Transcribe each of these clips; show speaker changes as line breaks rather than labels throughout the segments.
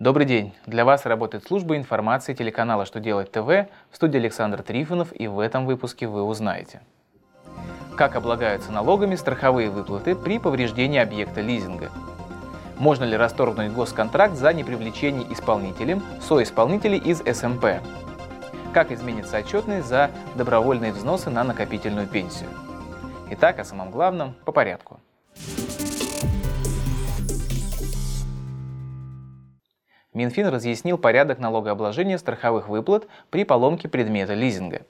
Добрый день! Для вас работает служба информации телеканала «Что делать ТВ» в студии Александр Трифонов и в этом выпуске вы узнаете. Как облагаются налогами страховые выплаты при повреждении объекта лизинга? Можно ли расторгнуть госконтракт за непривлечение исполнителем соисполнителей из СМП? Как изменится отчетность за добровольные взносы на накопительную пенсию? Итак, о самом главном по порядку. Минфин разъяснил порядок налогообложения страховых выплат при поломке предмета лизинга.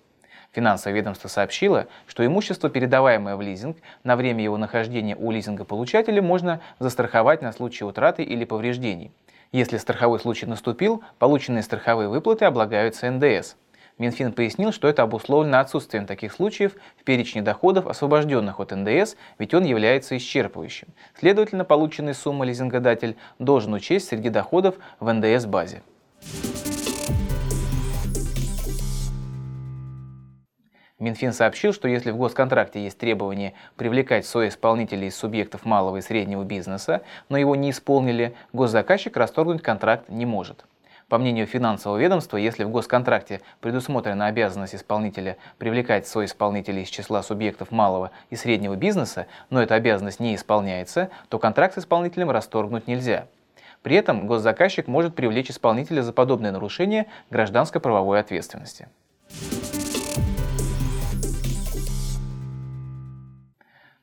Финансовое ведомство сообщило, что имущество, передаваемое в лизинг, на время его нахождения у лизингополучателя можно застраховать на случай утраты или повреждений. Если страховой случай наступил, полученные страховые выплаты облагаются НДС – Минфин пояснил, что это обусловлено отсутствием таких случаев в перечне доходов, освобожденных от НДС, ведь он является исчерпывающим. Следовательно, полученные суммы лизингодатель должен учесть среди доходов в НДС-базе. Минфин сообщил, что если в госконтракте есть требование привлекать соисполнителей из субъектов малого и среднего бизнеса, но его не исполнили, госзаказчик расторгнуть контракт не может. По мнению финансового ведомства, если в госконтракте предусмотрена обязанность исполнителя привлекать соисполнителей из числа субъектов малого и среднего бизнеса, но эта обязанность не исполняется, то контракт с исполнителем расторгнуть нельзя. При этом госзаказчик может привлечь исполнителя за подобное нарушение гражданско-правовой ответственности.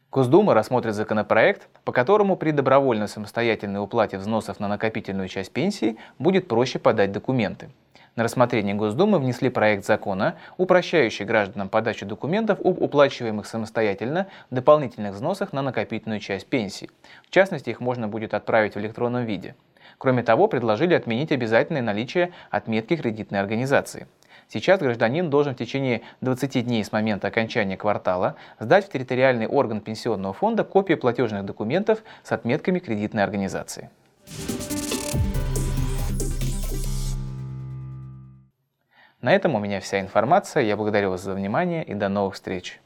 Госдума рассмотрит законопроект, по которому при добровольной самостоятельной уплате взносов на накопительную часть пенсии будет проще подать документы. На рассмотрение Госдумы внесли проект закона, упрощающий гражданам подачу документов об уплачиваемых самостоятельно дополнительных взносах на накопительную часть пенсии. В частности, их можно будет отправить в электронном виде. Кроме того, предложили отменить обязательное наличие отметки кредитной организации. Сейчас гражданин должен в течение 20 дней с момента окончания квартала сдать в территориальный орган пенсионного фонда копии платежных документов с отметками кредитной организации. На этом у меня вся информация. Я благодарю вас за внимание и до новых встреч.